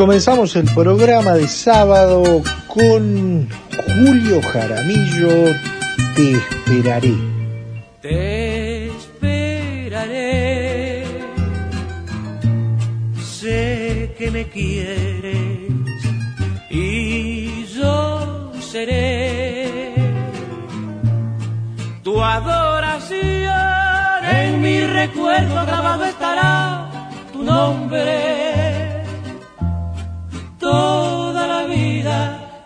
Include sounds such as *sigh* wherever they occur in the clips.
Comenzamos el programa de sábado con Julio Jaramillo, Te esperaré. Te esperaré. Sé que me quieres y yo seré tu adoración. En mi recuerdo grabado estará tu nombre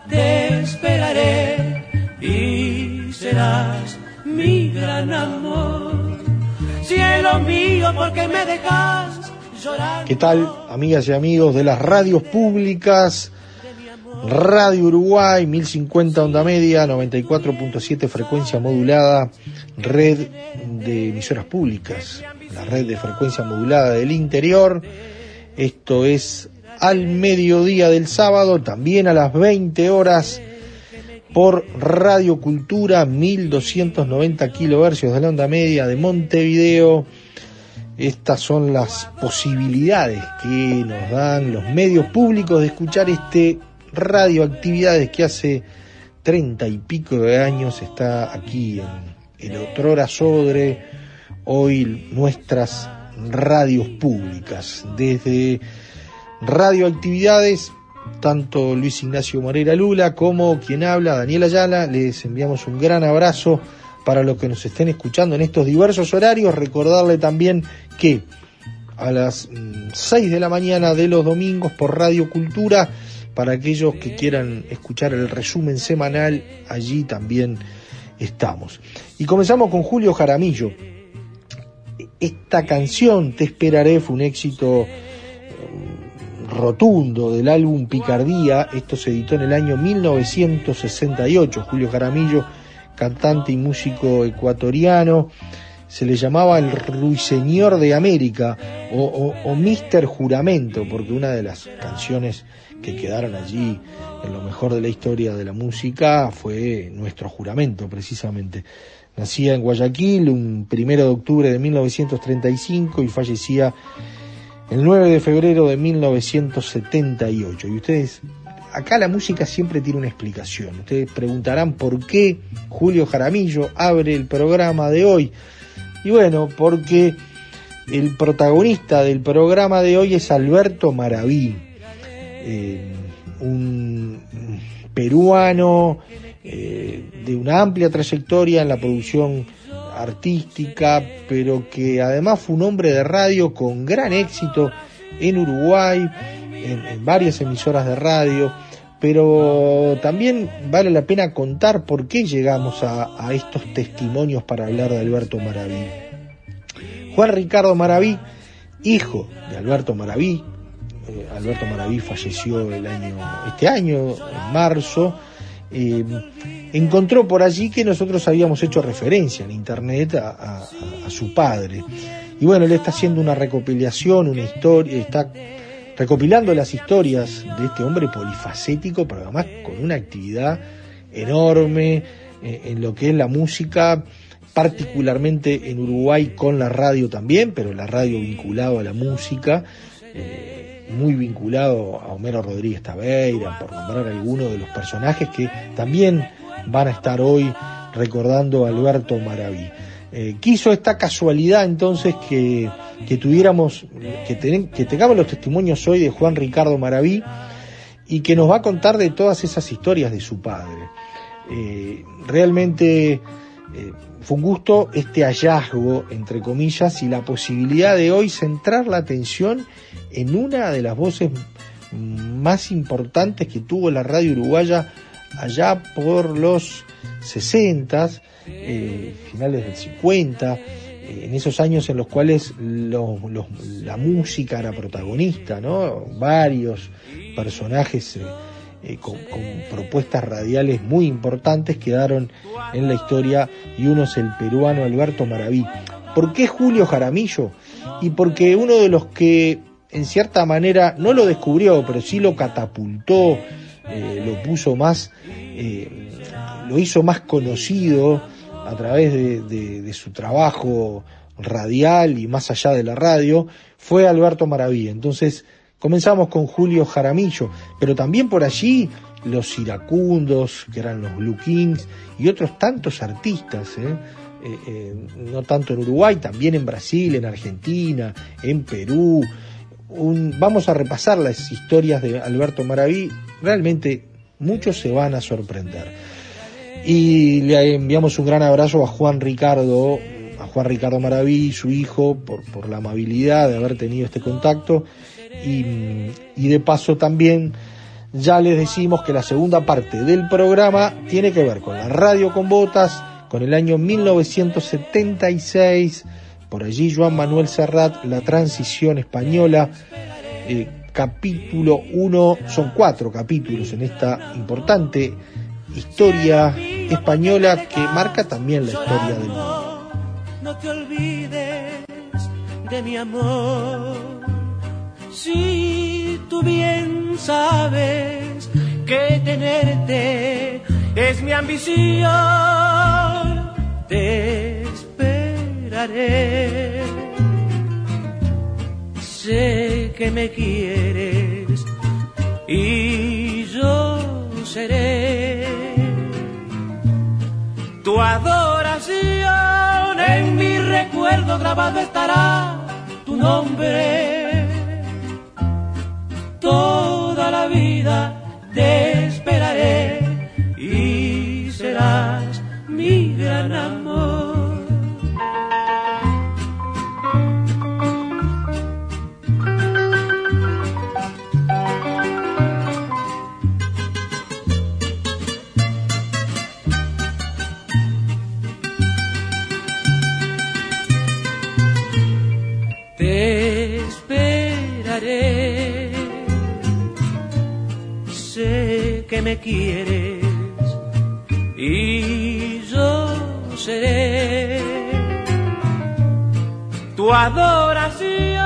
te esperaré y serás mi gran amor. Cielo mío, porque me dejas llorar. ¿Qué tal, amigas y amigos de las radios públicas? Radio Uruguay, 1050 onda media, 94.7 frecuencia modulada, red de emisoras públicas, la red de frecuencia modulada del interior. Esto es al mediodía del sábado, también a las 20 horas por Radio Cultura 1290 kilohercios de la onda media de Montevideo. Estas son las posibilidades que nos dan los medios públicos de escuchar este radioactividades que hace treinta y pico de años está aquí en el Otrora Sodre, hoy nuestras radios públicas, desde radioactividades, tanto Luis Ignacio Moreira Lula como quien habla, Daniel Ayala, les enviamos un gran abrazo para los que nos estén escuchando en estos diversos horarios. Recordarle también que a las 6 mm, de la mañana de los domingos por Radio Cultura, para aquellos que quieran escuchar el resumen semanal, allí también estamos. Y comenzamos con Julio Jaramillo. Esta canción, Te esperaré, fue un éxito rotundo del álbum Picardía, esto se editó en el año 1968, Julio Jaramillo, cantante y músico ecuatoriano, se le llamaba el Ruiseñor de América o, o, Mister Juramento, porque una de las canciones que quedaron allí en lo mejor de la historia de la música fue Nuestro Juramento, precisamente. Nacía en Guayaquil un primero de octubre de 1935 y fallecía el 9 de febrero de 1978. Y ustedes, acá la música siempre tiene una explicación. Ustedes preguntarán por qué Julio Jaramillo abre el programa de hoy. Y bueno, porque el protagonista del programa de hoy es Alberto Maraví, eh, un peruano eh, de una amplia trayectoria en la producción artística, pero que además fue un hombre de radio con gran éxito en Uruguay, en, varias emisoras de radio, pero también vale la pena contar por qué llegamos a, estos testimonios para hablar de Alberto Maraví. Juan Ricardo Maraví, hijo de Alberto Maraví, eh, Alberto Maraví falleció el año, este año, en marzo, eh, encontró por allí que nosotros habíamos hecho referencia en internet a, su padre. Y bueno, él está haciendo una recopilación, una historia, está recopilando las historias de este hombre polifacético, pero además con una actividad enorme eh, en lo que es la música, particularmente en Uruguay con la radio también, pero la radio vinculado a la música. Eh, muy vinculado a Homero Rodríguez Tabeira, por nombrar algunos de los personajes que también van a estar hoy recordando a Alberto Maraví. Eh, quiso esta casualidad entonces que, que tuviéramos, que, que tengamos los testimonios hoy de Juan Ricardo Maraví y que nos va a contar de todas esas historias de su padre. Eh, realmente eh, fue un gusto este hallazgo, entre comillas, y la posibilidad de hoy centrar la atención en una de las voces más importantes que tuvo la radio uruguaya allá por los 60, eh, finales del 50, eh, en esos años en los cuales la música era protagonista, ¿no? Varios personajes eh, con, propuestas radiales muy importantes quedaron en la historia y uno es el peruano Alberto Maraví. ¿Por qué Julio Jaramillo? Y porque uno de los que en cierta manera no lo descubrió, pero sí lo catapultó, lo puso más, lo hizo más conocido, a través de, su trabajo radial y más allá de la radio, fue Alberto Maraví. Entonces comenzamos con Julio Jaramillo, pero también por allí los iracundos, que eran los Blue Kings, y otros tantos artistas, ¿eh? Eh, eh, no tanto en Uruguay, también en Brasil, en Argentina, en Perú. vamos a repasar las historias de Alberto Maraví, realmente muchos se van a sorprender. Y le enviamos un gran abrazo a Juan Ricardo, a Juan Ricardo Maraví, su hijo, por, por la amabilidad de haber tenido este contacto. Y, de paso también ya les decimos que la segunda parte del programa tiene que ver con la radio con botas, con el año 1976, por allí Juan Manuel Serrat, la transición española, eh, capítulo 1, son cuatro capítulos en esta importante historia española que marca también la historia del mundo. No te olvides de mi amor, si tú bien sabes que tenerte es mi ambición, te esperaré. Sé que me quieres y yo seré tu adoración en mi recuerdo grabado estará tu nombre. Toda la vida te esperaré y serás mi gran amor. Me quieres y yo seré tu adoración.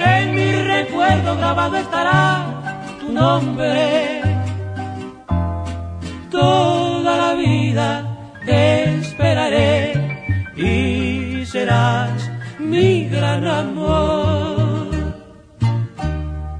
En mi recuerdo grabado estará tu nombre. Toda la vida te esperaré y serás mi gran amor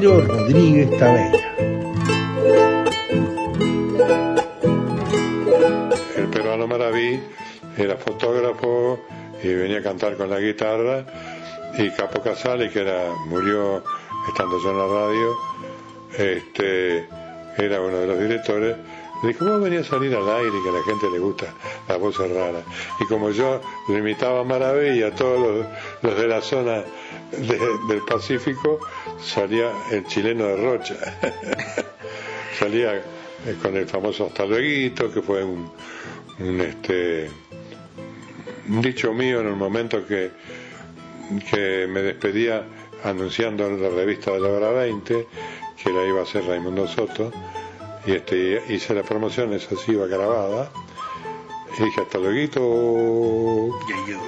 Rodríguez Taveira. El peruano Maraví era fotógrafo y venía a cantar con la guitarra y Capo Casales, que era murió estando yo en la radio, este, era uno de los directores, le dijo, ¿cómo venía a salir al aire y que a la gente le gusta la voz rara? Y como yo le imitaba a Maraví y a todos los, de la zona del Pacífico, salía el chileno de Rocha. *laughs* salía eh, con el famoso hasta que fue un, este un dicho mío en el momento que, que me despedía anunciando en la revista de la hora 20 que la iba a hacer Raimundo Soto y este, hice la promoción, esa sí iba grabada. Y dije, hasta luego.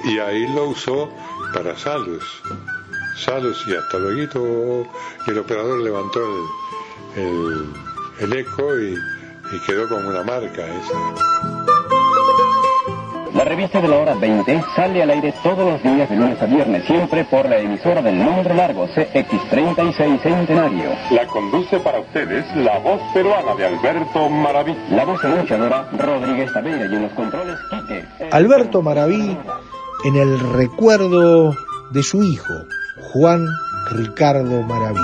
Y ahí lo usó para Salus. Salus y hasta luego. Y el operador levantó el, el, el eco y, y quedó como una marca esa. La revista de la hora 20 sale al aire todos los días de lunes a viernes, siempre por la emisora del nombre largo CX36 Centenario. La conduce para ustedes la voz peruana de Alberto Maraví. La voz anunciadora Rodríguez Taveira y en los controles Quique. Alberto Maraví en el recuerdo de su hijo, Juan Ricardo Maraví.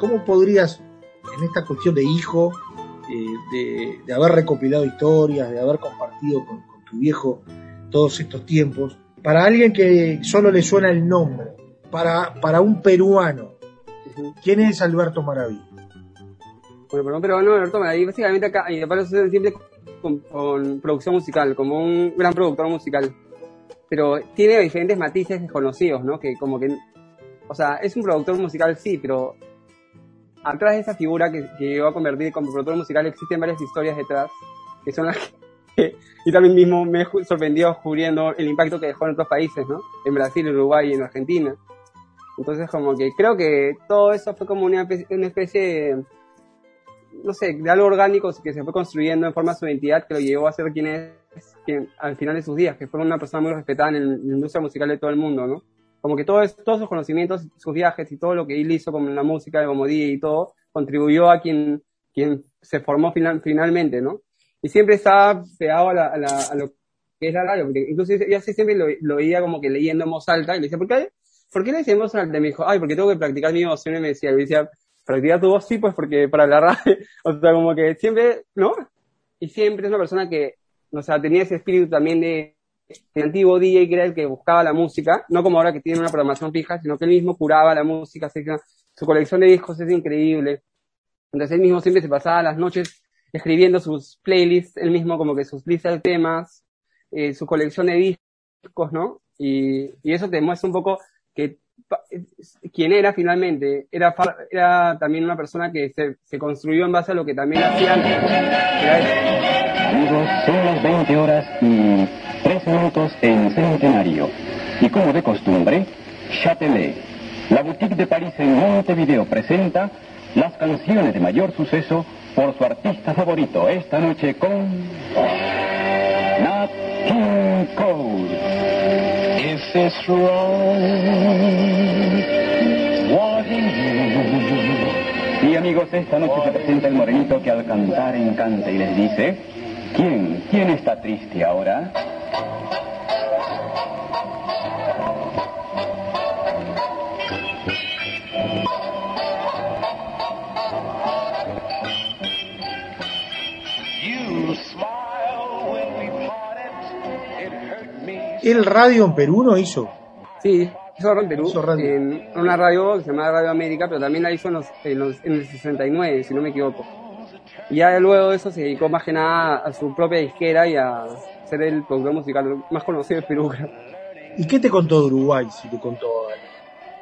¿Cómo podrías, en esta cuestión de hijo, eh, de, de haber recopilado historias, de haber compartido con, con tu viejo todos estos tiempos, para alguien que solo le suena el nombre, para, para un peruano, ¿quién es Alberto Maraví? Bueno, pero un peruano, Alberto Maraví, básicamente acá, y aparece siempre con, con producción musical, como un gran productor musical. Pero tiene diferentes matices desconocidos, ¿no? Que como que, o sea, es un productor musical, sí, pero atrás de esa figura que, que llegó a convertir como productor musical existen varias historias detrás, que son las que, *laughs* y también mismo me sorprendido descubriendo el impacto que dejó en otros países, ¿no? En Brasil, Uruguay y en Argentina. Entonces, como que creo que todo eso fue como una especie, de, no sé, de algo orgánico que se fue construyendo en forma de su identidad que lo llevó a ser quien es quien, al final de sus días, que fue una persona muy respetada en, el- en la industria musical de todo el mundo, ¿no? Como que todo es- todos sus conocimientos, sus viajes y todo lo que él hizo como en la música, como DJ y todo, contribuyó a quien, quien se formó final- finalmente, ¿no? Y siempre estaba pegado a, la- a la- a lo que es la radio, porque incluso yo así siempre lo, lo veía como que leyendo en voz alta y le decía, ¿por qué, ¿por qué le decía en voz alta? Y me dijo, ay, porque tengo que practicar mi emoción y me decía, y me decía, practicar tu voz sí, pues porque para la radio, *laughs* o sea, como que siempre, ¿no? Y siempre es una persona que, o sea, tenía ese espíritu también de, de antiguo DJ que era el que buscaba la música, no como ahora que tiene una programación fija, sino que él mismo curaba la música, así que su colección de discos es increíble. Entonces él mismo siempre se pasaba las noches escribiendo sus playlists, él mismo como que sus listas de temas, eh, su colección de discos, ¿no? Y, y eso te muestra un poco que quién era finalmente. Era, era también una persona que se, se construyó en base a lo que también hacía son las 20 horas y 3 minutos en Centenario. Y como de costumbre, Châtelet, la boutique de París en Montevideo presenta las canciones de mayor suceso por su artista favorito esta noche con Nat King Cole. If it's wrong, wanting you. Y amigos, esta noche se presenta el morenito que al cantar encanta y les dice, ¿quién? ¿Quién está triste ahora? ¿El radio en Perú no hizo? Sí, hizo radio en Perú, Hizo radio. en una radio que se llama Radio América, pero también la hizo en, los, en, los- en el 69, si no me equivoco. Y ya luego de eso se dedicó más que nada a su propia disquera y a ser el productor musical más conocido de Perú. ¿Y qué te contó de Uruguay, si te contó?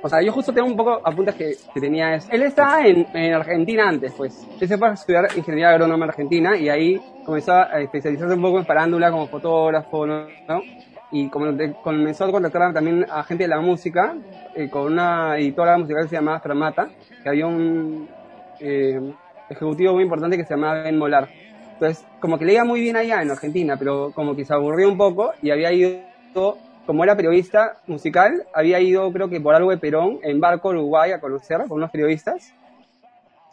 O sea, yo justo tengo un poco apuntes que, que tenía eso. Él estaba en, en Argentina antes, pues. Él se fue a estudiar ingeniería agrónoma en Argentina y ahí comenzó a especializarse un poco en farándula como fotógrafo, ¿no? Y comenzó a contactar también a gente de la música eh, con una editora musical que se llamaba Fermata, que había un eh, ejecutivo muy importante que se llamaba Ben Molar. Entonces, como que le iba muy bien allá en Argentina, pero como que se aburrió un poco y había ido como era periodista musical, había ido, creo que por algo de Perón, en barco a Uruguay a conocer con unos periodistas.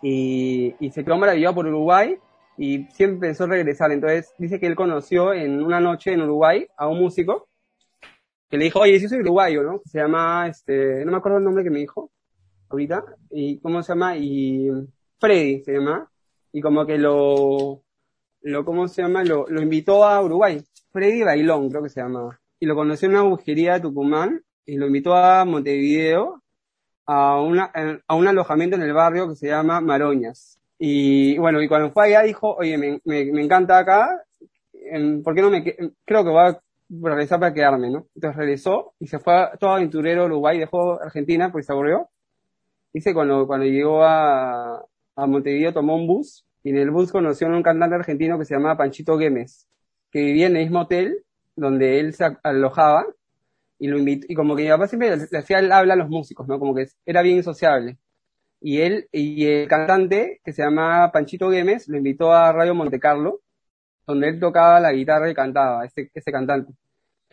Y, y se quedó maravillado por Uruguay y siempre pensó regresar. Entonces dice que él conoció en una noche en Uruguay a un músico que le dijo, oye, si soy uruguayo, ¿no? Se llama, este, no me acuerdo el nombre que me dijo ahorita. ¿Y cómo se llama? Y Freddy se llama. Y como que lo, lo ¿cómo se llama? Lo, invitó a Uruguay. Freddy Bailón, creo que se llama. Y lo conoció en una busquería de Tucumán y lo invitó a Montevideo a, una, a un alojamiento en el barrio que se llama Maroñas. Y bueno, y cuando fue allá dijo, oye, me, me, me encanta acá, ¿por qué no me, creo que voy regresar para quedarme, ¿no? Entonces regresó y se fue todo aventurero a Uruguay, dejó Argentina porque se aburrió. Dice cuando, cuando llegó a, a Montevideo tomó un bus y en el bus conoció a un cantante argentino que se llamaba Panchito Güemes, que vivía en el mismo hotel donde él se alojaba y lo invitó, y como que mi papá siempre le hacía el habla a los músicos, ¿no? Como que era bien sociable. Y él, y el cantante, que se llama Panchito Güemes, lo invitó a Radio Monte Carlo, donde él tocaba la guitarra y cantaba, este, este cantante.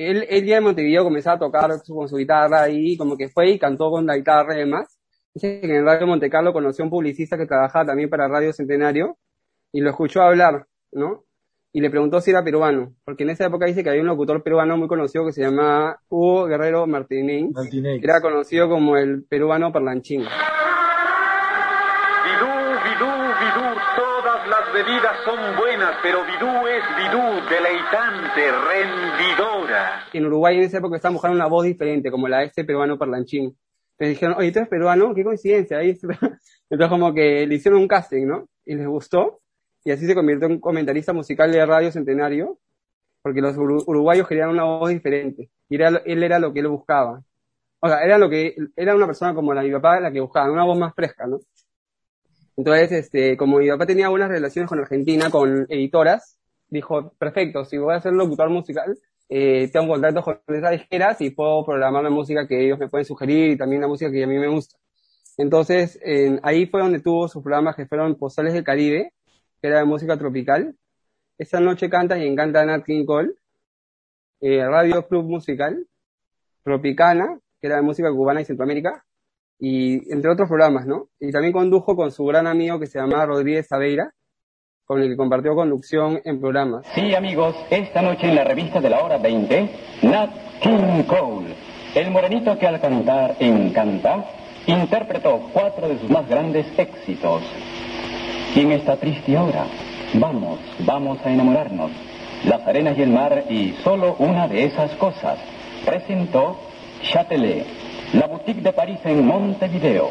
Él, él ya en Montevideo comenzaba a tocar con su guitarra y como que fue y cantó con la guitarra y demás. Dice que en Radio Monte Carlo conoció a un publicista que trabajaba también para Radio Centenario y lo escuchó hablar, ¿no? Y le preguntó si era peruano, porque en esa época dice que había un locutor peruano muy conocido que se llamaba Hugo Guerrero Martínez, Martínez. que era conocido como el peruano parlanchín. Bebidas son buenas, pero bidú es bidú, deleitante, rendidora. En Uruguay en esa época estaban buscando una voz diferente, como la de este peruano parlanchín. Entonces dijeron, oye, tú eres peruano, qué coincidencia. *laughs* Entonces como que le hicieron un casting, ¿no? Y les gustó. Y así se convirtió en comentarista musical de Radio Centenario, porque los uru- uruguayos querían una voz diferente. Y era, él era lo que él buscaba. O sea, era lo que, era una persona como la mi papá, la que buscaba, una voz más fresca, ¿no? Entonces, este, como mi papá tenía buenas relaciones con Argentina, con editoras, dijo, perfecto, si voy a ser locutor musical, eh, tengo contactos con esas disqueras y puedo programar la música que ellos me pueden sugerir y también la música que a mí me gusta. Entonces, en- ahí fue donde tuvo sus programas que fueron Postales del Caribe, que era de música tropical. Esta noche canta y encanta Nat King Cole. Eh, Radio Club Musical. Tropicana, que era de música cubana y Centroamérica. Y entre otros programas, ¿no? Y también condujo con su gran amigo que se llamaba Rodríguez Sabeira, con el que compartió conducción en programas. Sí, amigos, esta noche en la revista de la hora 20, Nat King Cole, el morenito que al cantar encanta, interpretó cuatro de sus más grandes éxitos. Y en esta triste hora, vamos, vamos a enamorarnos. Las arenas y el mar y solo una de esas cosas. Presentó Châtelet, la boutique de París en Montevideo.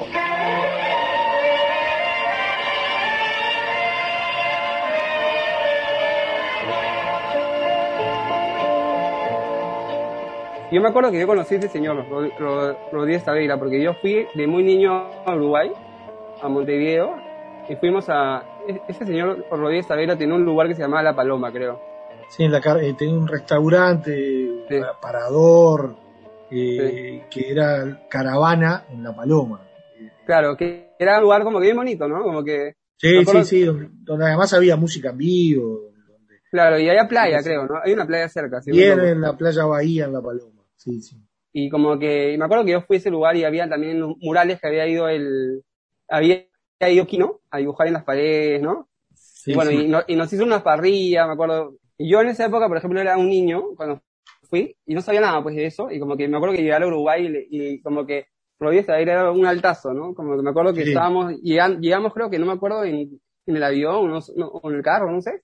Yo me acuerdo que yo conocí a ese señor, Rod- Rod- Rodríguez Taveira, porque yo fui de muy niño a Uruguay, a Montevideo, y fuimos a... e- Ese señor Rodríguez Taveira tenía un lugar que se llamaba La Paloma, creo. Sí, en la eh, tenía un restaurante, Sí. un eh, que era caravana en La Paloma. Claro, que era un lugar como que bien bonito, ¿no? Como que... Sí, sí, sí, donde, donde además había música en vivo. Donde, Claro, y había playa, creo, ¿no? Hay una playa cerca. si bien en la playa Bahía, en La Paloma. Sí, sí. Y como que, y me acuerdo que yo fui a ese lugar y había también murales que había ido el, había ido Kino a dibujar en las paredes, ¿no? Sí, y bueno, sí. y, no- y nos hizo una parrilla, me acuerdo. Y yo en esa época, por ejemplo, era un niño cuando fui y no sabía nada pues de eso. Y como que me acuerdo que llegué a Uruguay y, le- y como que Taveira era un altazo, ¿no? Como que me acuerdo que Sí. estábamos, llegan- llegamos creo que no me acuerdo en, en el avión no, no- o en el carro, no sé.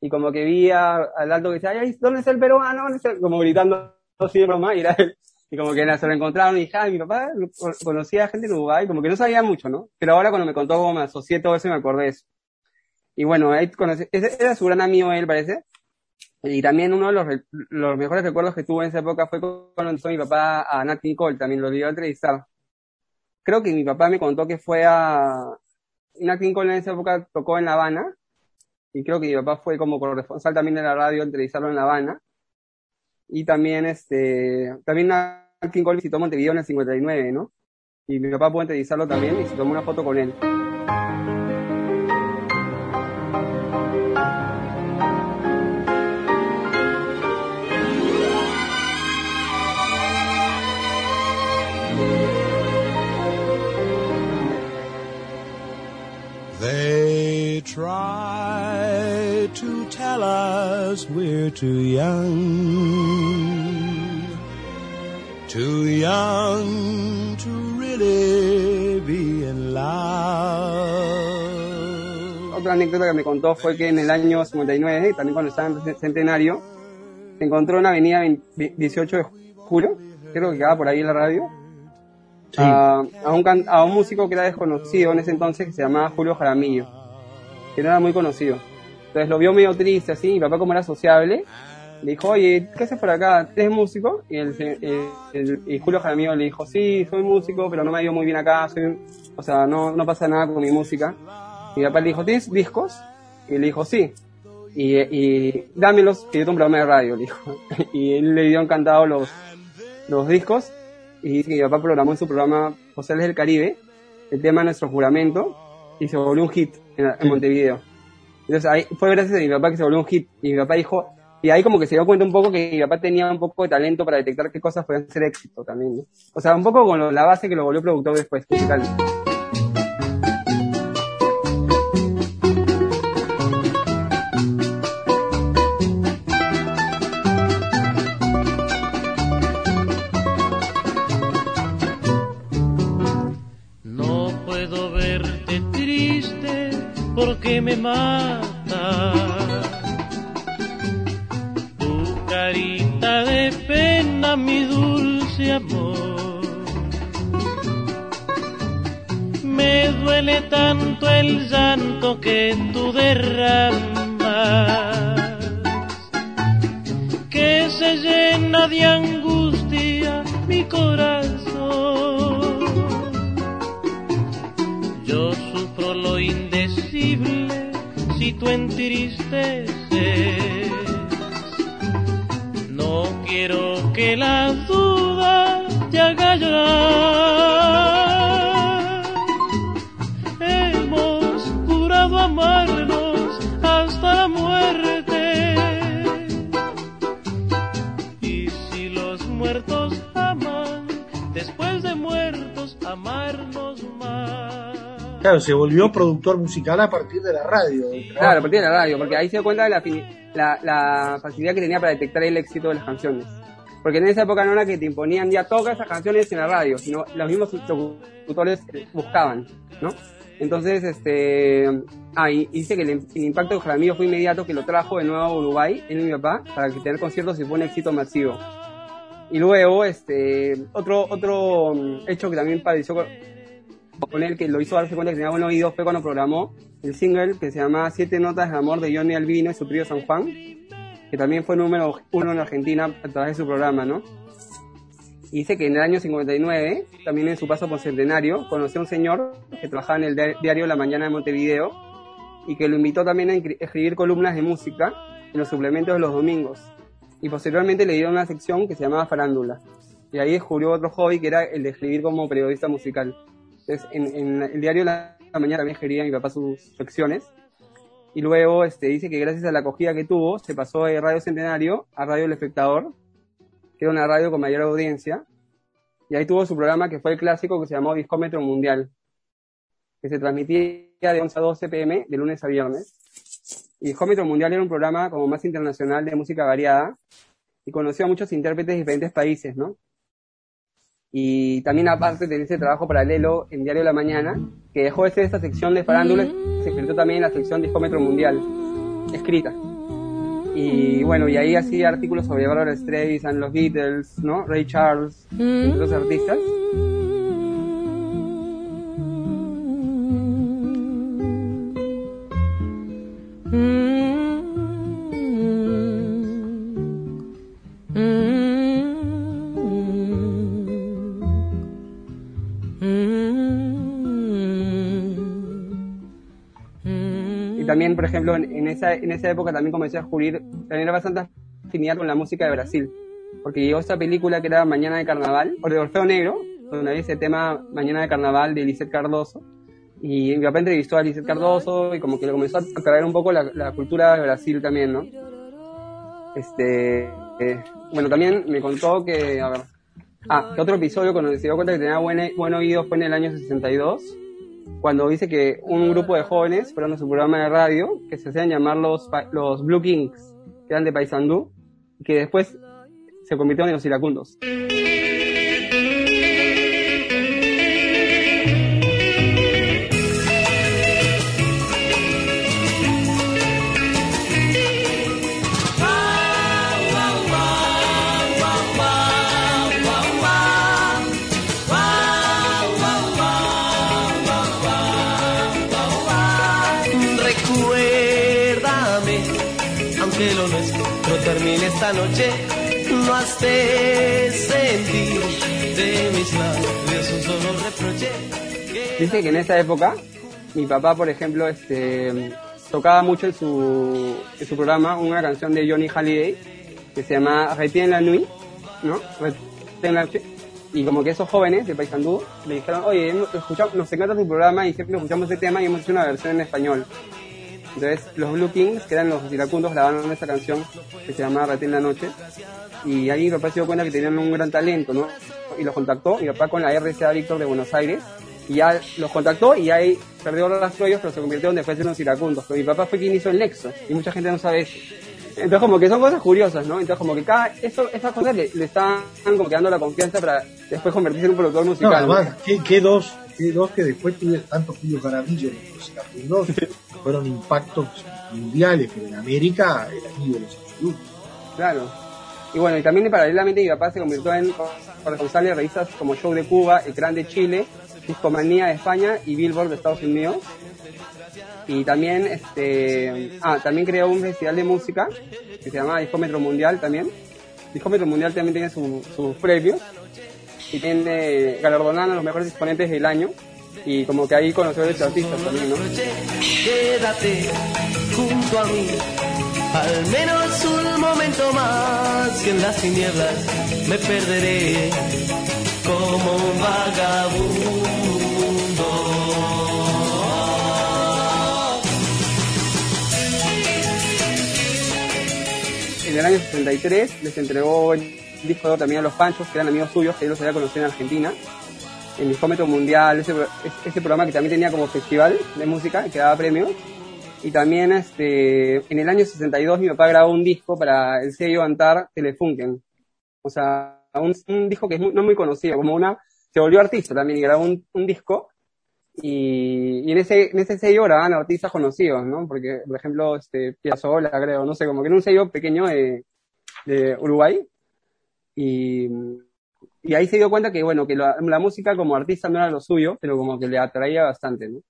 Y como que vi a- al alto que decía, ay, ¿dónde está el peruano? ¿Dónde está el-?" Como gritando así de broma y era él. Y como que se lo encontraron y dije, ay, mi papá co- conocía gente en Uruguay, como que no sabía mucho, ¿no? Pero ahora cuando me contó cómo me asocié todo eso, me acordé de eso. Y bueno, ahí conocí, ese era su gran amigo él, parece. Y también uno de los, los mejores recuerdos que tuve en esa época fue cuando empezó mi papá a Nat King Cole, también lo dio a entrevistar. Creo que mi papá me contó que fue a... Nat King Cole en esa época tocó en La Habana, y creo que mi papá fue como corresponsal también de la radio entrevistarlo en La Habana. Y también, este, también Nat King Cole visitó Montevideo en el 59, ¿no? Y mi papá pudo entrevistarlo también y se tomó una foto con él. To tell us we're too young, too young to really be in love. Otra anécdota que me contó fue que en el año 59, también cuando estaba en el centenario, se encontró en la avenida 20 18 de julio, creo que quedaba por ahí en la radio, Sí. a, a un, can- a un músico que era desconocido en ese entonces que se llamaba Julio Jaramillo, que no era muy conocido. Entonces lo vio medio triste así, mi papá como era sociable, le dijo, oye, ¿qué haces por acá? ¿Eres músico? Y, el, el- el- y Julio Jaramillo le dijo, sí, soy músico, pero no me ha ido muy bien acá, soy, o sea, no, no pasa nada con mi música. Y mi papá le dijo, ¿tienes discos? Y le dijo, sí. Y, y dámelos, que yo tengo un programa de radio, le dijo. *laughs* Y él le dio encantado los, los discos. Y dice que mi papá programó en su programa Postales del Caribe el tema de nuestro juramento y se volvió un hit en, en Montevideo. Entonces ahí fue gracias a mi papá que se volvió un hit. Y mi papá dijo, y ahí como que se dio cuenta un poco que mi papá tenía un poco de talento para detectar qué cosas podían ser éxito también, ¿no? O sea, un poco con la base que lo volvió productor después, musical. Me mata. Tu carita de pena, mi dulce amor. Me duele tanto el llanto que tú derramas, que se llena de angustia mi corazón. Yo sufro lo indecible si tú entristeces. No quiero que la duda te haga llorar. Hemos jurado amarnos hasta la muerte. Y si los muertos aman, después de muertos amarnos. Claro, se volvió productor musical a partir de la radio. Claro, a partir de la radio, porque ahí se dio cuenta de la, fini- la, la facilidad que tenía para detectar el éxito de las canciones. Porque en esa época no era que te imponían ya todas esas canciones en la radio, sino los mismos locutores buscaban, ¿no? Entonces, este, ah, y y dice que el, el impacto de Jaramillo fue inmediato, que lo trajo de nuevo a Uruguay, él y mi papá, para que tener conciertos y fue un éxito masivo. Y luego, este, otro, otro mm, hecho que también padeció con, él, que lo hizo darse cuenta que tenía buen oído, fue cuando programó el single que se llama Siete Notas de Amor de Johnny Albino y su trío San Juan, que también fue número uno en Argentina a través de su programa, ¿no? Y dice que en el año 59, también en su paso por Centenario, conoció a un señor que trabajaba en el di- diario La Mañana de Montevideo y que lo invitó también a escribir columnas de música en los suplementos de los domingos. Y posteriormente le dieron una sección que se llamaba Farándula. Y ahí descubrió otro hobby que era el de escribir como periodista musical. Entonces, en, el diario La Mañana también escribía mi papá sus secciones. Y luego este, dice que gracias a la acogida que tuvo, se pasó de Radio Centenario a Radio El Espectador, que era una radio con mayor audiencia. Y ahí tuvo su programa que fue el clásico que se llamó Discómetro Mundial, que se transmitía de 11 a 12 pm de lunes a viernes. Y Discómetro Mundial era un programa como más internacional de música variada y conoció a muchos intérpretes de diferentes países, ¿no? Y también aparte de ese trabajo paralelo en Diario de la Mañana, que dejó de ser esta sección de farándula, se convirtió también en la sección Discómetro Mundial, escrita. Y bueno, y ahí hacía artículos sobre Barbara Streisand, los Beatles, ¿no? Ray Charles, entre otros artistas. También, por ejemplo, en, en esa, en esa época también comencé a descubrir, tener bastante afinidad con la música de Brasil. Porque llegó esta película que era Mañana de Carnaval, o de Orfeo Negro, donde había ese tema Mañana de Carnaval de Lisette Cardoso. Y mi papá entrevistó a Lisette Cardoso y como que le comenzó a traer un poco la, la cultura de Brasil también, ¿no? Este, eh, bueno, también me contó que, a ver, ah, que otro episodio cuando se dio cuenta que tenía buen, buen oído fue en el año 62, cuando dice que un grupo de jóvenes fueron a su programa de radio, que se hacían llamar los, los Blue Kings, que eran de Paysandú, que después se convirtieron en los iracundos. Termine esta noche, no sentir mis labios. Dice que en esa época, mi papá, por ejemplo, este, tocaba mucho en su, en su programa una canción de Johnny Halliday que se llama Retien la Nuit, ¿no? La Nuit. Y como que esos jóvenes de Paysandú le dijeron, oye, hemos escuchado- nos encanta tu programa y siempre escuchamos ese tema y hemos hecho una versión en español. Entonces, los Blue Kings, que eran los iracundos, grabaron esta canción que se llama Retien la Noche. Y ahí mi papá se dio cuenta que tenían un gran talento, ¿no? Y los contactó, mi papá con la RCA Víctor de Buenos Aires, y ya los contactó y ahí perdió los rastros, pero se convirtió en después en los iracundos. Pero mi papá fue quien hizo el nexo, y mucha gente no sabe eso. Entonces como que son cosas curiosas, ¿no? Entonces como que cada, eso, esas cosas le, le están como que dando la confianza para después convertirse en un productor musical. ¿no? además, ¿qué, qué dos, qué dos que después tuvieron tanto Julio Jaramillo en los *laughs* fueron impactos mundiales, pero en América eran ídolos absolutos. Claro. Y bueno, y también paralelamente mi papá se convirtió en corresponsal de revistas como Show de Cuba, Ecran de Chile, Discomanía de España y Billboard de Estados Unidos. Y también, este, ah, también creó un festival de música que se llama Discómetro Mundial también. Discómetro Mundial también tiene su- sus premios y tiene galardonando a los mejores exponentes del año. Y como que ahí conoció a los artistas también, ¿no? Quédate junto a mí, al menos un momento más, que en las tinieblas me perderé como un vagabundo. En el año 63 les entregó el disco de oro también a los Panchos, que eran amigos suyos, que él los había conocido en Argentina. El Discómetro Mundial, ese, ese programa que también tenía como festival de música que daba premios. Y también este, en el año 62 mi papá grabó un disco para el sello Antar Telefunken. O sea, un, un disco que es muy- no muy conocido, como una... Se volvió artista también y grabó un, un disco y, y en ese en ese sello grababan artistas conocidos, ¿no? Porque, por ejemplo, este Piazzolla, creo, no sé, como que era un sello pequeño de, de Uruguay. Y, y ahí se dio cuenta que, bueno, que la, la música como artista no era lo suyo, pero como que le atraía bastante, ¿no?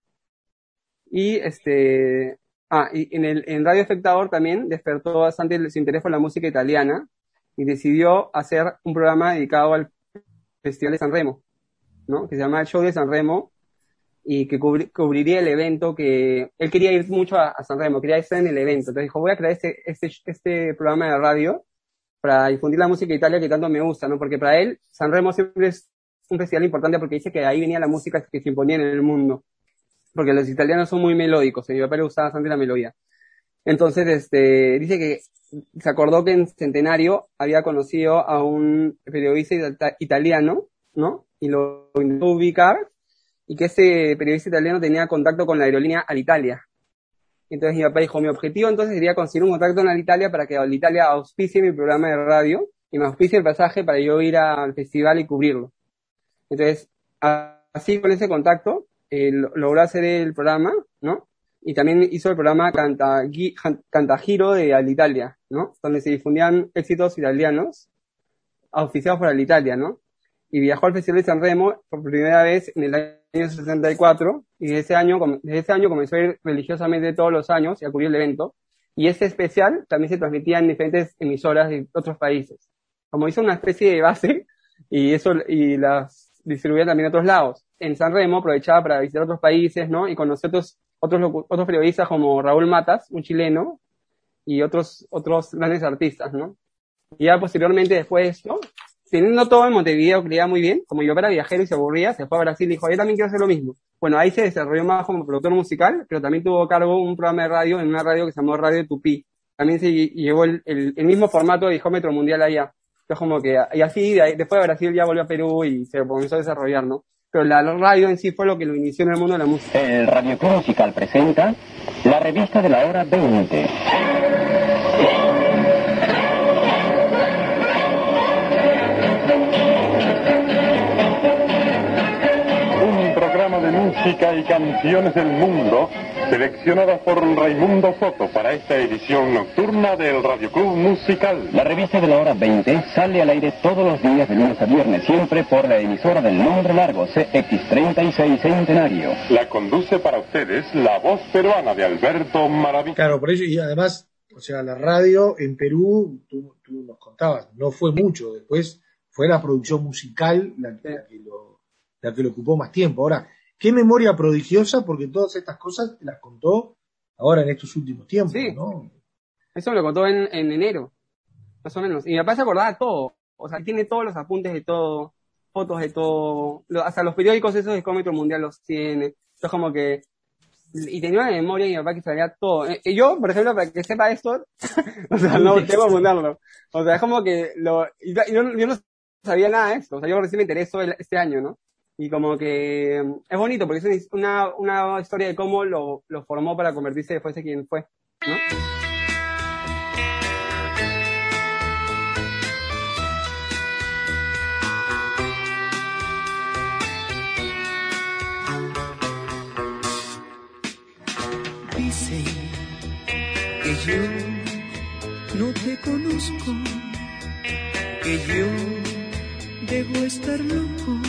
Y este, ah, y en el, en Radio Espectador también despertó bastante su interés por la música italiana y decidió hacer un programa dedicado al Festival de San Remo, ¿no? Que se llama el Show de San Remo y que cubri- cubriría el evento que él quería ir mucho a, a San Remo, quería estar en el evento. Entonces dijo, voy a crear este, este, este programa de radio para difundir la música de Italia que tanto me gusta, ¿no? Porque para él San Remo siempre es un festival importante porque dice que ahí venía la música que se imponía en el mundo. Porque los italianos son muy melódicos, y mi papá le gustaba bastante la melodía. Entonces, este, dice que se acordó que en Centenario había conocido a un periodista ita- italiano, ¿no? Y lo intentó ubicar, y que ese periodista italiano tenía contacto con la aerolínea Alitalia. Entonces mi papá dijo, mi objetivo entonces sería conseguir un contacto con Alitalia para que Alitalia auspicie mi programa de radio y me auspicie el pasaje para yo ir al festival y cubrirlo. Entonces, así con ese contacto, eh, lo- logró hacer el programa, ¿no? Y también hizo el programa Jan- Cantagiro de Alitalia, ¿no? Donde se difundían éxitos italianos auspiciados por Alitalia, ¿no? Y viajó al Festival de San Remo por primera vez en el año 64 y desde ese año, desde ese año comenzó a ir religiosamente todos los años y a cubrir el evento. Y este especial también se transmitía en diferentes emisoras de otros países. Como hizo una especie de base *laughs* y eso y las distribuía también a otros lados. En San Remo aprovechaba para visitar otros países, ¿no? Y conocer otros otros otros periodistas como Raúl Matas, un chileno, y otros otros grandes artistas, ¿no? Y ya posteriormente después de esto, teniendo todo en Montevideo, iba muy bien, como yo era viajero y se aburría, se fue a Brasil y dijo, yo también quiero hacer lo mismo. Bueno, ahí se desarrolló más como productor musical, pero también tuvo cargo un programa de radio en una radio que se llamó Radio Tupí. También se lle- llevó el, el, el mismo formato de Discómetro Mundial allá. Entonces como que, y así, de ahí- después de Brasil ya volvió a Perú y se comenzó a desarrollar, ¿no? Pero la radio en sí fue lo que lo inició en el mundo de la música. El Radio Club Musical presenta la revista de la hora 20. Programa de música y canciones del mundo seleccionadas por Raimundo Soto para esta edición nocturna del Radio Club Musical. La revista de la hora 20 sale al aire todos los días de lunes a viernes, siempre por la emisora del nombre largo CX36 Centenario. La conduce para ustedes la voz peruana de Alberto Maraví. Claro, por eso, y además, O sea, la radio en Perú, tú, tú nos contabas, no fue mucho. Después fue la producción musical la, que- la que lo, la que lo ocupó más tiempo. Ahora, qué memoria prodigiosa, porque todas estas cosas te las contó ahora en estos últimos tiempos, Sí. ¿no? Eso me lo contó en, en enero, más o menos. Y mi papá se acordaba todo. O sea, tiene todos los apuntes de todo, fotos de todo. Hasta los periódicos esos de Cómetro Mundial los tiene. Entonces como que... Y tenía una memoria y mi papá que sabía todo. Eh, Y yo, por ejemplo, para que sepa esto, *laughs* o sea, no tengo que apuntarlo. O sea, es como que lo... y yo, yo no- sabía nada de esto. O sea, yo recién me interesó este año, ¿no? Y como que mm, es bonito porque es una, una historia de cómo lo, lo formó para convertirse después en quien fue, ¿no? Dicen que yo no te conozco, que yo debo estar loco,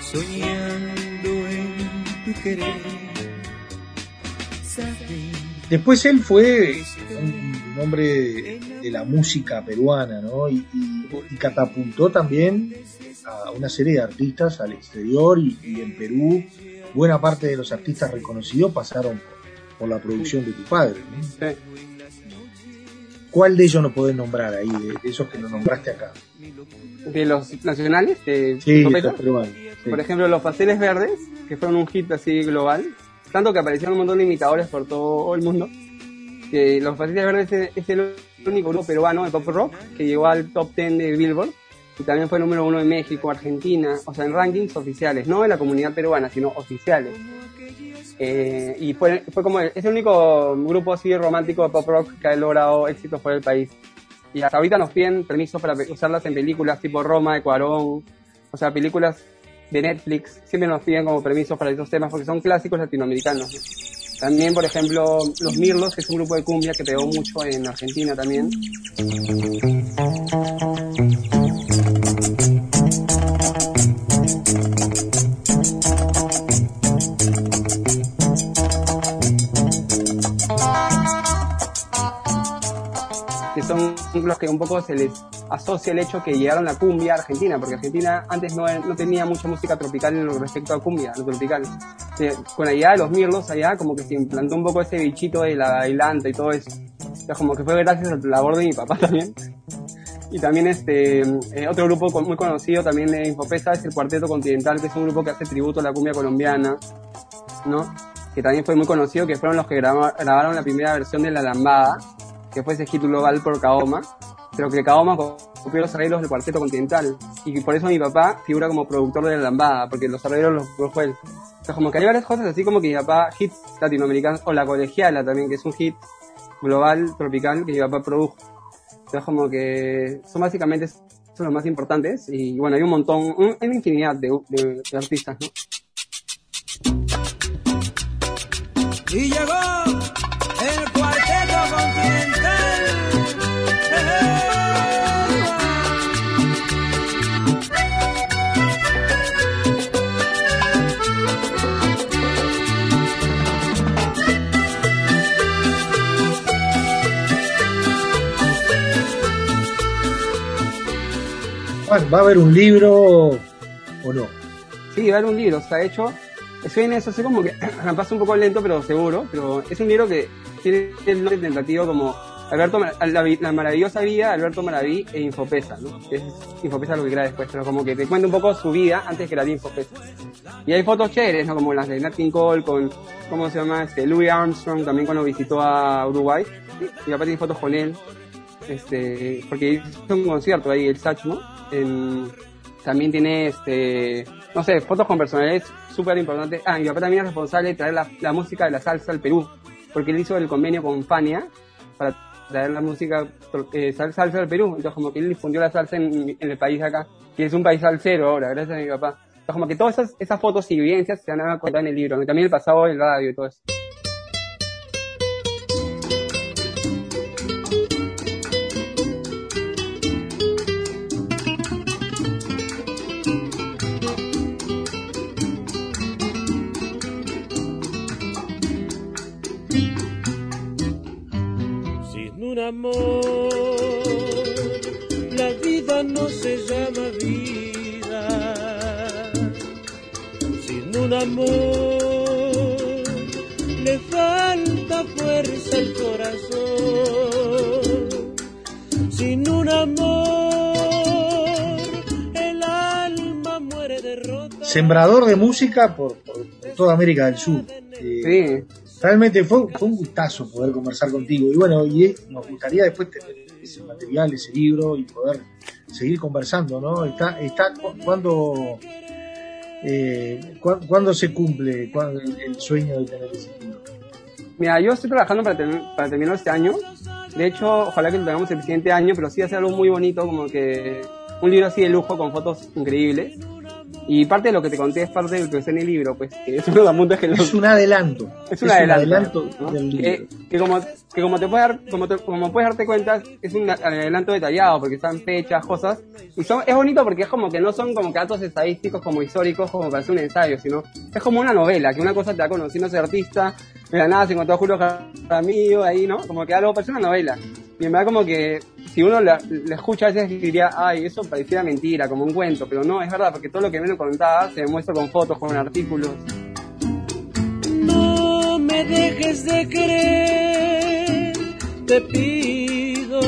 soñando en tu querer. Después él fue un, hombre de, de la música peruana, ¿no? Y, y- y catapultó también a una serie de artistas al exterior y, y en Perú buena parte de los artistas reconocidos pasaron por, por la producción de tu padre. ¿no? Sí. ¿Cuál de ellos no podés nombrar ahí, de, de esos que lo nombraste acá? de los nacionales de Sí, los peruanos. sí. Por ejemplo, los pasteles verdes, que fueron un hit así global, tanto que aparecieron un montón de imitadores por todo el mundo. Que los pasteles verdes es, es el único grupo peruano de pop rock que llegó al top 10 de Billboard y también fue número uno en México, Argentina, o sea, en rankings oficiales, no de la comunidad peruana, sino oficiales. Eh, y fue, fue como el, es el único grupo así romántico de pop rock que ha logrado éxitos por el país. Y hasta ahorita nos piden permisos para usarlas en películas tipo Roma, de Cuarón, o sea, películas de Netflix. Siempre nos piden como permisos para esos temas porque son clásicos latinoamericanos. ¿no? También, por ejemplo, Los Mirlos, que es un grupo de cumbia que pegó mucho en Argentina también. Son los que un poco se les asocia el hecho que llegaron la cumbia a Argentina, porque Argentina antes no, no tenía mucha música tropical en lo respecto a cumbia, lo tropical. Eh, Con la llegada de los mirlos allá, como que se implantó un poco ese bichito de la bailanta y todo eso. O sea, como que fue gracias a la labor de mi papá también. Y también este eh, otro grupo muy conocido también de Infopesa es el Cuarteto Continental, que es un grupo que hace tributo a la cumbia colombiana, ¿no? Que también fue muy conocido, que fueron los que graba- grabaron la primera versión de La Lambada, que fue ese hit global por Kaoma, pero que Kaoma copió los arreglos del Cuarteto Continental. Y por eso mi papá figura como productor de La Lambada, porque los arreglos los produjo él. Sea, como que hay varias cosas así como que mi papá, hits latinoamericanos, o La Colegiala también, que es un hit global, tropical, que mi papá produjo. Entonces como que son básicamente son los más importantes y bueno, hay un montón, hay una infinidad de, de- de artistas, ¿no? Y llegó ¿va a haber un libro o no? Sí, va a haber un libro, de hecho, estoy en eso, así como que *clears throat* pasa un poco lento, pero seguro, pero es un libro que tiene el nombre tentativo como Alberto, la, la maravillosa vida Alberto Maraví e Infopesa, ¿no? Es Infopesa lo que crea después, pero como que te cuenta un poco su vida antes que la de Infopesa. Y hay fotos chéveres, ¿no? Como las de Nat King Cole con, ¿cómo se llama? Este, Louis Armstrong, también cuando visitó a Uruguay. Y aparte tiene fotos con él, este, porque hizo un concierto ahí, el Satchmo. En, también tiene, este, no sé, fotos con personalidades súper importantes. Ah, y mi papá también es responsable de traer la, música de la salsa al Perú, porque él hizo el convenio con Fania para traer la música eh, sal- salsa al Perú. Entonces, como que él difundió la salsa en, en el país acá, que es un país salsero ahora, gracias a mi papá. Entonces, como que todas esas, fotos y evidencias se van a contar en el libro, y también el pasado del radio y todo eso. Amor, le falta fuerza al corazón. Sin un amor, el alma muere de rota. Sembrador de música por, por- por toda América del Sur. Eh, Realmente fue, fue un gustazo poder conversar contigo. Y bueno, y es- nos gustaría después tener ese material, ese libro y poder seguir conversando, ¿no? Está, está cu- cuando, eh, cu- ¿cuándo se cumple el, sueño de tener ese libro? Mira, yo estoy trabajando para, termi- para terminar este año. De hecho, ojalá que lo tengamos el siguiente año, pero sí hacer algo muy bonito, como que un libro así de lujo con fotos increíbles. Y parte de lo que te conté es parte de lo que está en el libro, pues que es uno de los que Es un adelanto. es un adelanto, adelanto ¿no? del libro. que, que como que como te puedes dar, como, te- como puedes darte cuenta es un adelanto detallado porque están fechas cosas y son es bonito porque es como que no son como que datos estadísticos como históricos como para hacer un ensayo sino es como una novela que una cosa te va conociendo ese artista de nada se encontró Julio Jaramillo ahí no como que algo parece una novela. Y en verdad como que si uno la, la escucha a veces diría ay eso pareciera mentira como un cuento pero no es verdad porque todo lo que me lo contaba se demuestra con fotos con artículos. No me dejes de querer, te pido.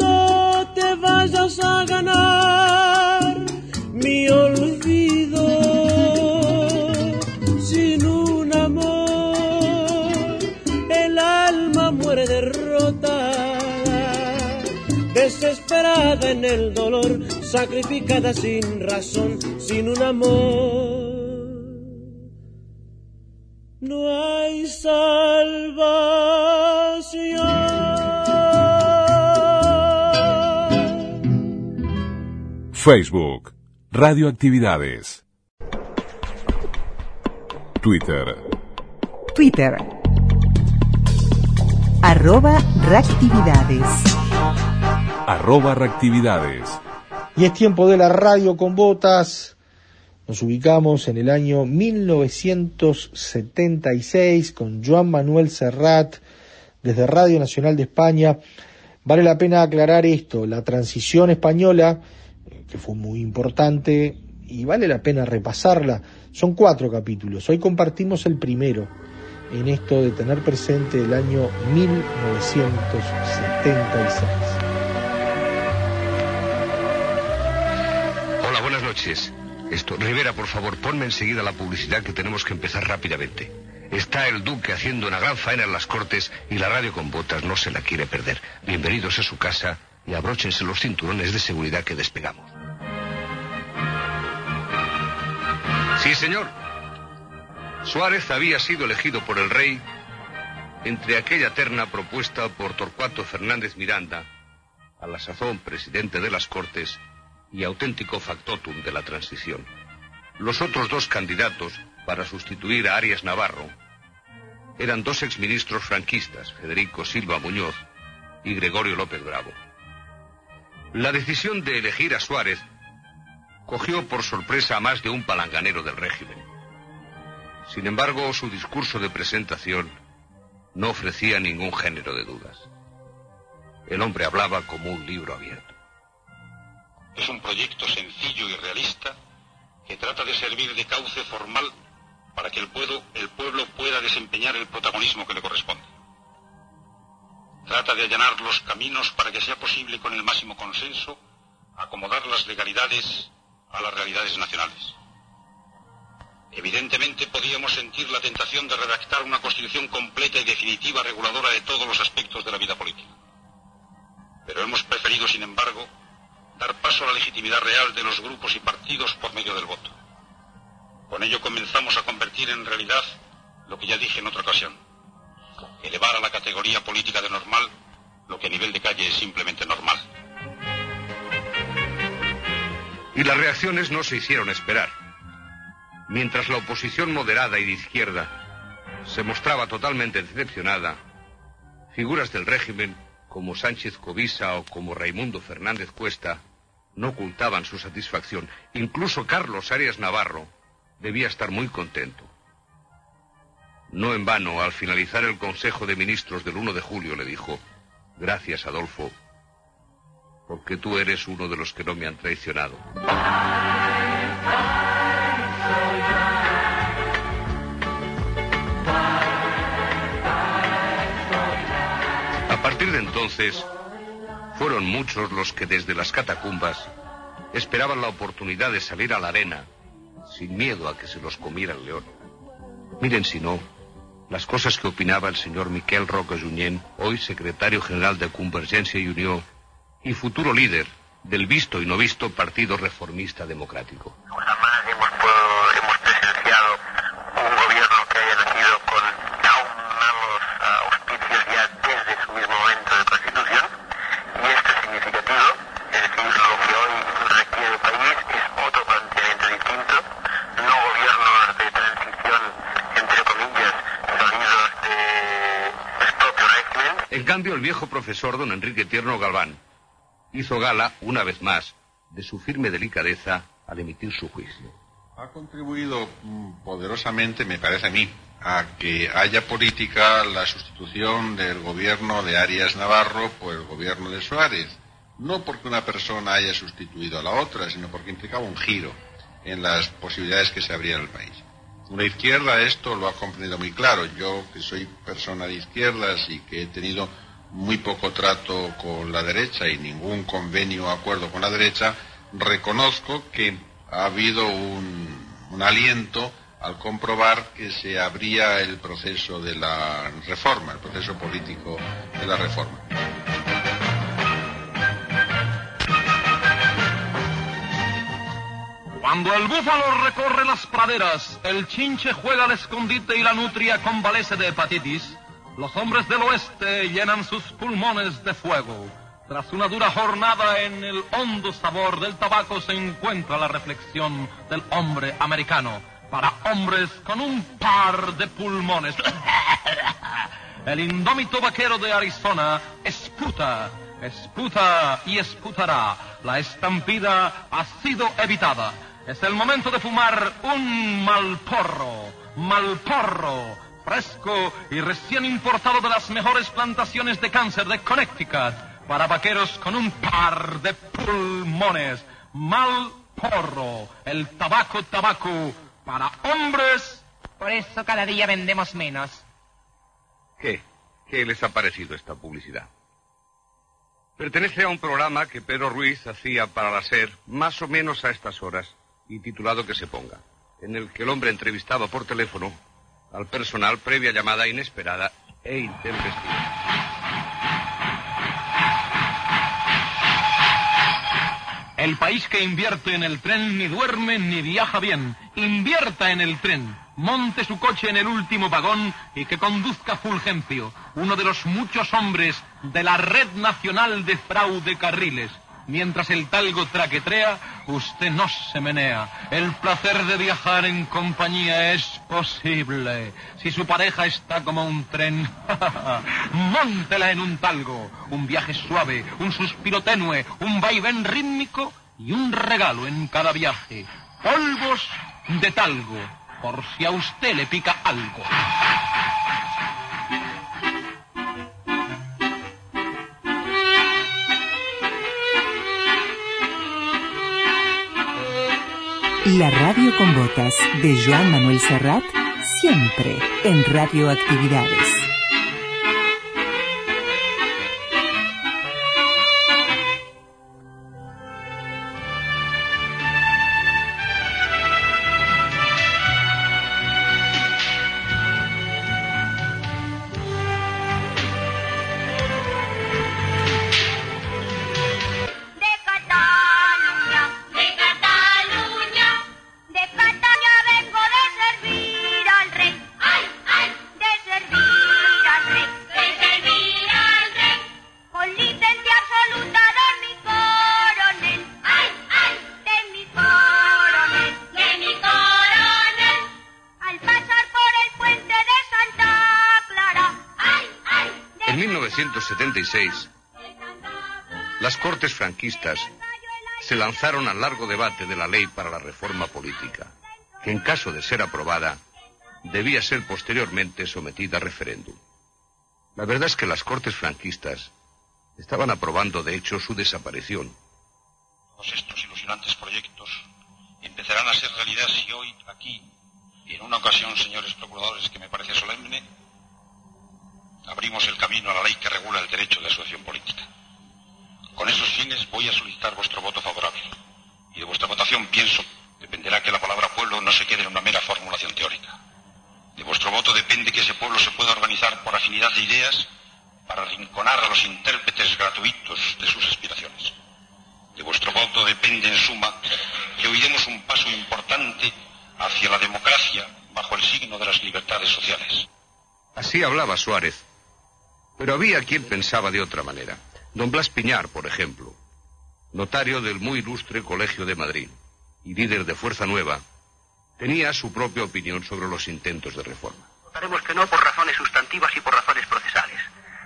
No te vayas a ganar en el dolor, sacrificada sin razón, sin un amor. No hay salvación. Facebook, Radioactividades. Twitter, Twitter. Arroba reactividades. Arroba reactividades. Y es tiempo de la radio con botas. Nos ubicamos en el año 1976 con Joan Manuel Serrat desde Radio Nacional de España. Vale la pena aclarar esto, la transición española, que fue muy importante, y vale la pena repasarla. Son cuatro capítulos. Hoy compartimos el primero en esto de tener presente el año 1976. Esto, Rivera, por favor, ponme enseguida la publicidad que tenemos que empezar rápidamente. Está el duque haciendo una gran faena en las cortes y la radio con botas no se la quiere perder. Bienvenidos a su casa y abróchense los cinturones de seguridad que despegamos. Sí, señor. Suárez había sido elegido por el rey entre aquella terna propuesta por Torcuato Fernández Miranda, a la sazón presidente de las Cortes y auténtico factotum de la transición. Los otros dos candidatos para sustituir a Arias Navarro eran dos exministros franquistas, Federico Silva Muñoz y Gregorio López Bravo. La decisión de elegir a Suárez cogió por sorpresa a más de un palanganero del régimen. Sin embargo, su discurso de presentación no ofrecía ningún género de dudas. El hombre hablaba como un libro abierto. Es un proyecto sencillo y realista que trata de servir de cauce formal para que el pueblo, el pueblo pueda desempeñar el protagonismo que le corresponde. Trata de allanar los caminos para que sea posible con el máximo consenso acomodar las legalidades a las realidades nacionales. Evidentemente podíamos sentir la tentación de redactar una constitución completa y definitiva reguladora de todos los aspectos de la vida política. Pero hemos preferido, sin embargo, dar paso a la legitimidad real de los grupos y partidos por medio del voto. Con ello comenzamos a convertir en realidad lo que ya dije en otra ocasión. Elevar a la categoría política de normal lo que a nivel de calle es simplemente normal. Y las reacciones no se hicieron esperar. Mientras la oposición moderada y de izquierda se mostraba totalmente decepcionada, figuras del régimen como Sánchez Covisa o como Raimundo Fernández Cuesta no ocultaban su satisfacción. Incluso Carlos Arias Navarro debía estar muy contento. No en vano, al finalizar el Consejo de Ministros del 1 de julio, le dijo, gracias Adolfo, porque tú eres uno de los que no me han traicionado. A partir de entonces, fueron muchos los que desde las catacumbas esperaban la oportunidad de salir a la arena sin miedo a que se los comiera el león. Miren si no, las cosas que opinaba el señor Miquel Roca Junyent, hoy secretario general de Convergencia y Unión y futuro líder del visto y no visto Partido Reformista Democrático hemos, po- hemos presenciado un gobierno que haya nacido con tan malos ah, auspicios ya desde su mismo momento de constitución y esto es significativo, es decir, lo que hoy requiere el país es otro planteamiento distinto, no gobiernos de transición, entre comillas, salidos de del propio régimen, En cambio, el viejo profesor don Enrique Tierno Galván hizo gala, una vez más, de su firme delicadeza al emitir su juicio. Ha contribuido mm, poderosamente, me parece a mí, a que haya política la sustitución del gobierno de Arias Navarro por el gobierno de Suárez. No porque una persona haya sustituido a la otra, sino porque implicaba un giro en las posibilidades que se abrían al país. La izquierda esto lo ha comprendido muy claro. Yo, que soy persona de izquierdas y que he tenido muy poco trato con la derecha y ningún convenio o acuerdo con la derecha, reconozco que ha habido un, aliento al comprobar que se abría el proceso de la reforma, el proceso político de la reforma. Cuando el búfalo recorre las praderas, el chinche juega al escondite y la nutria convalece de hepatitis, los hombres del oeste llenan sus pulmones de fuego. Tras una dura jornada en el hondo sabor del tabaco se encuentra la reflexión del hombre americano. Para hombres con un par de pulmones. *coughs* El indómito vaquero de Arizona esputa, esputa y esputará. La estampida ha sido evitada. Es el momento de fumar un malporro, malporro, fresco y recién importado de las mejores plantaciones de cáncer de Connecticut para vaqueros con un par de pulmones. Malporro, el tabaco tabaco para hombres. Por eso cada día vendemos menos. ¿Qué? ¿Qué les ha parecido esta publicidad? Pertenece a un programa que Pedro Ruiz hacía para la SER más o menos a estas horas y titulado Que se ponga, en el que el hombre entrevistaba por teléfono al personal previa llamada inesperada e intempestiva. El país que invierte en el tren ni duerme ni viaja bien. Invierta en el tren. Monte su coche en el último vagón y que conduzca Fulgencio, uno de los muchos hombres de la Red Nacional de Fraude Carriles. Mientras el talgo traquetrea, usted no se menea. El placer de viajar en compañía es posible. Si su pareja está como un tren, *laughs* móntela en un talgo. Un viaje suave, un suspiro tenue, un vaivén rítmico y un regalo en cada viaje. Polvos de talgo, por si a usted le pica algo. La radio con botas de Joan Manuel Serrat, siempre en radioactividades. 1876, las Cortes franquistas se lanzaron al largo debate de la ley para la reforma política, que en caso de ser aprobada, debía ser posteriormente sometida a referéndum. La verdad es que las Cortes franquistas estaban aprobando, de hecho, su desaparición. Todos estos ilusionantes proyectos empezarán a ser realidad si hoy, aquí, y en una ocasión, señores procuradores, que me parece solemne, abrimos el camino a la ley que regula el derecho de asociación política. Con esos fines voy a solicitar vuestro voto favorable. Y de vuestra votación pienso dependerá que la palabra pueblo no se quede en una mera formulación teórica. De vuestro voto depende que ese pueblo se pueda organizar por afinidad de ideas para rinconar a los intérpretes gratuitos de sus aspiraciones. De vuestro voto depende, en suma, que hoy demos un paso importante hacia la democracia bajo el signo de las libertades sociales. Así hablaba Suárez. Pero había quien pensaba de otra manera. Don Blas Piñar, por ejemplo, notario del muy ilustre Colegio de Madrid y líder de Fuerza Nueva, tenía su propia opinión sobre los intentos de reforma. Votaremos que no por razones sustantivas y por razones procesales.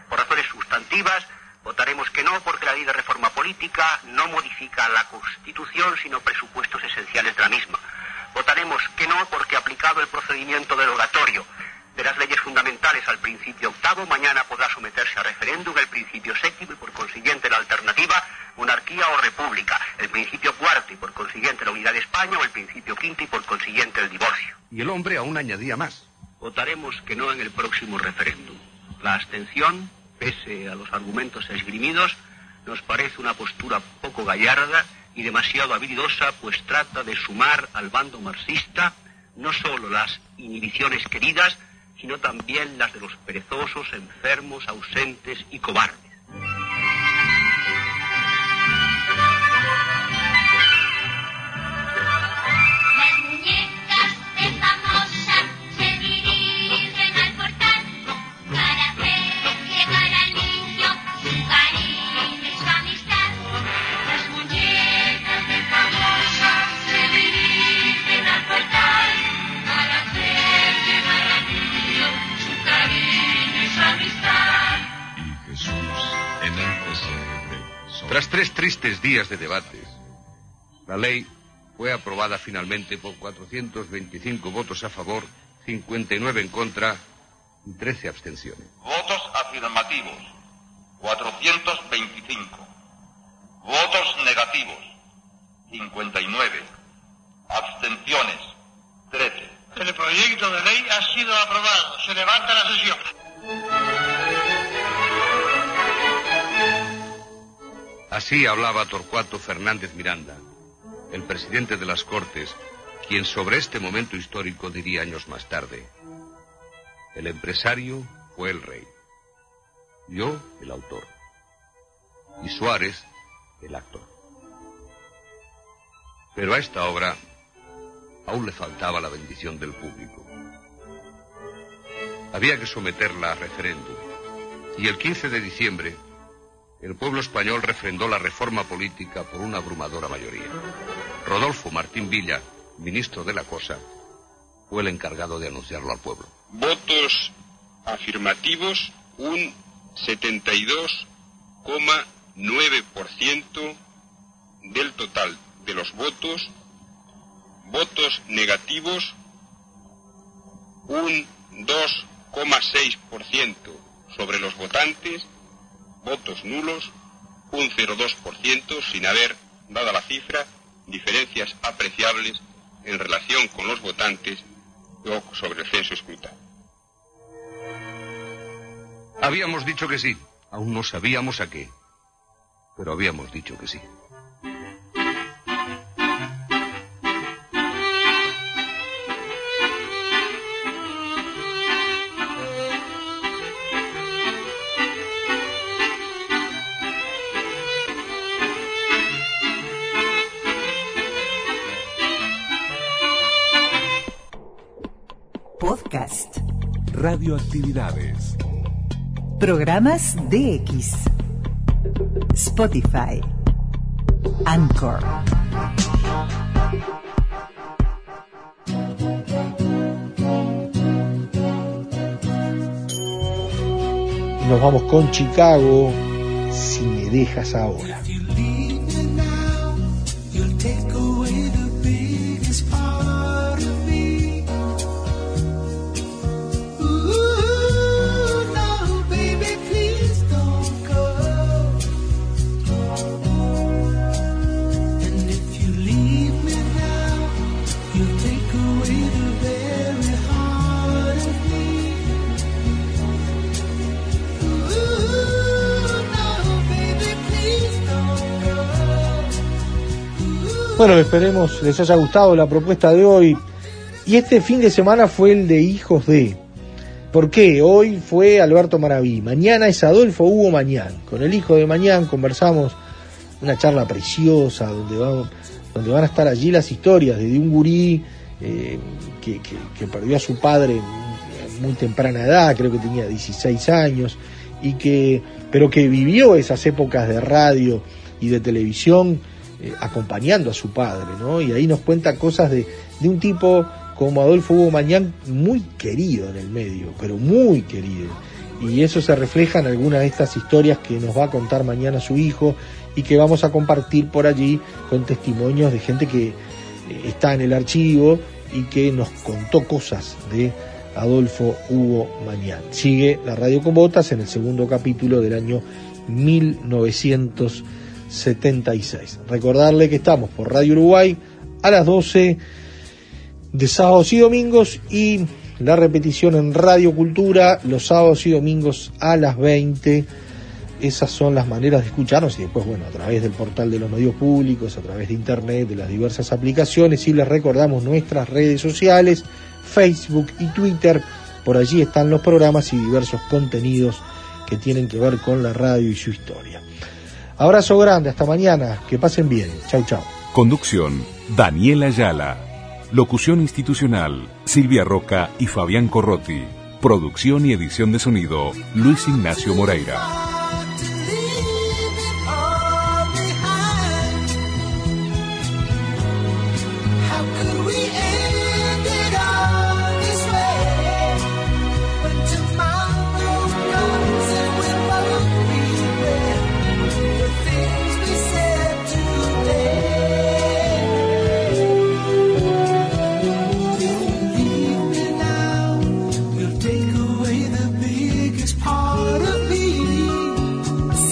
Por razones sustantivas, votaremos que no porque la ley de reforma política no modifica la Constitución, sino presupuestos esenciales de la misma. Votaremos que no porque aplicado el procedimiento derogatorio de las leyes fundamentales al mañana podrá someterse a referéndum el principio séptimo y por consiguiente la alternativa monarquía o república, el principio cuarto y por consiguiente la unidad de España o el principio quinto y por consiguiente el divorcio. Y el hombre aún añadía más. Votaremos que no en el próximo referéndum. La abstención, pese a los argumentos esgrimidos, nos parece una postura poco gallarda y demasiado habilidosa, pues trata de sumar al bando marxista no solo las inhibiciones queridas, sino también las de los perezosos, enfermos, ausentes y cobardes. Días de debates, la ley fue aprobada finalmente por 425 votos a favor, 59 en contra y 13 abstenciones. Votos afirmativos, 425. Votos negativos, 59. Abstenciones, 13. El proyecto de ley ha sido aprobado. Se levanta la sesión. Así hablaba Torcuato Fernández Miranda, el presidente de las Cortes, quien sobre este momento histórico diría años más tarde, el empresario fue el rey, yo el autor, y Suárez el actor. Pero a esta obra aún le faltaba la bendición del público. Había que someterla a referéndum, y el 15 de diciembre el pueblo español refrendó la reforma política por una abrumadora mayoría. Rodolfo Martín Villa, ministro de la Cosa, fue el encargado de anunciarlo al pueblo. Votos afirmativos, un 72,9% del total de los votos. Votos negativos, un 2,6% sobre los votantes votos nulos, un 0,2% sin haber, dada la cifra, diferencias apreciables en relación con los votantes o sobre el censo escrutado. Habíamos dicho que sí, aún no sabíamos a qué, pero habíamos dicho que sí. Radioactividades. Programas DX. Spotify. Anchor. Nos vamos con Chicago, si me dejas ahora. Bueno, esperemos les haya gustado la propuesta de hoy. Y este fin de semana fue el de Hijos de. ¿Por qué? Hoy fue Alberto Maraví. Mañana es Adolfo Hugo Mañán. Con el hijo de Mañán conversamos una charla preciosa donde, vamos, donde van a estar allí las historias de un gurí eh, que, que- perdió a su padre muy temprana edad, creo que tenía 16 años, y que, pero que vivió esas épocas de radio y de televisión eh, acompañando a su padre, ¿no? Y ahí nos cuenta cosas de, un tipo como Adolfo Hugo Mañán, muy querido en el medio, pero muy querido. Y eso se refleja en algunas de estas historias que nos va a contar mañana su hijo y que vamos a compartir por allí con testimonios de gente que eh, está en el archivo y que nos contó cosas de Adolfo Hugo Mañán. Sigue la radio con botas en el segundo capítulo del año 1976. Recordarle que estamos por Radio Uruguay a las 12 de sábados y domingos y la repetición en Radio Cultura los sábados y domingos a las 20. Esas son las maneras de escucharnos y después, bueno, a través del portal de los medios públicos, a través de internet, de las diversas aplicaciones y les recordamos nuestras redes sociales, Facebook y Twitter. Por allí están los programas y diversos contenidos que tienen que ver con la radio y su historia. Abrazo grande, hasta mañana, que pasen bien. Chau, chau. Conducción, Daniela Ayala. Locución institucional, Silvia Roca y Fabián Corrotti. Producción y edición de sonido, Luis Ignacio Moreira.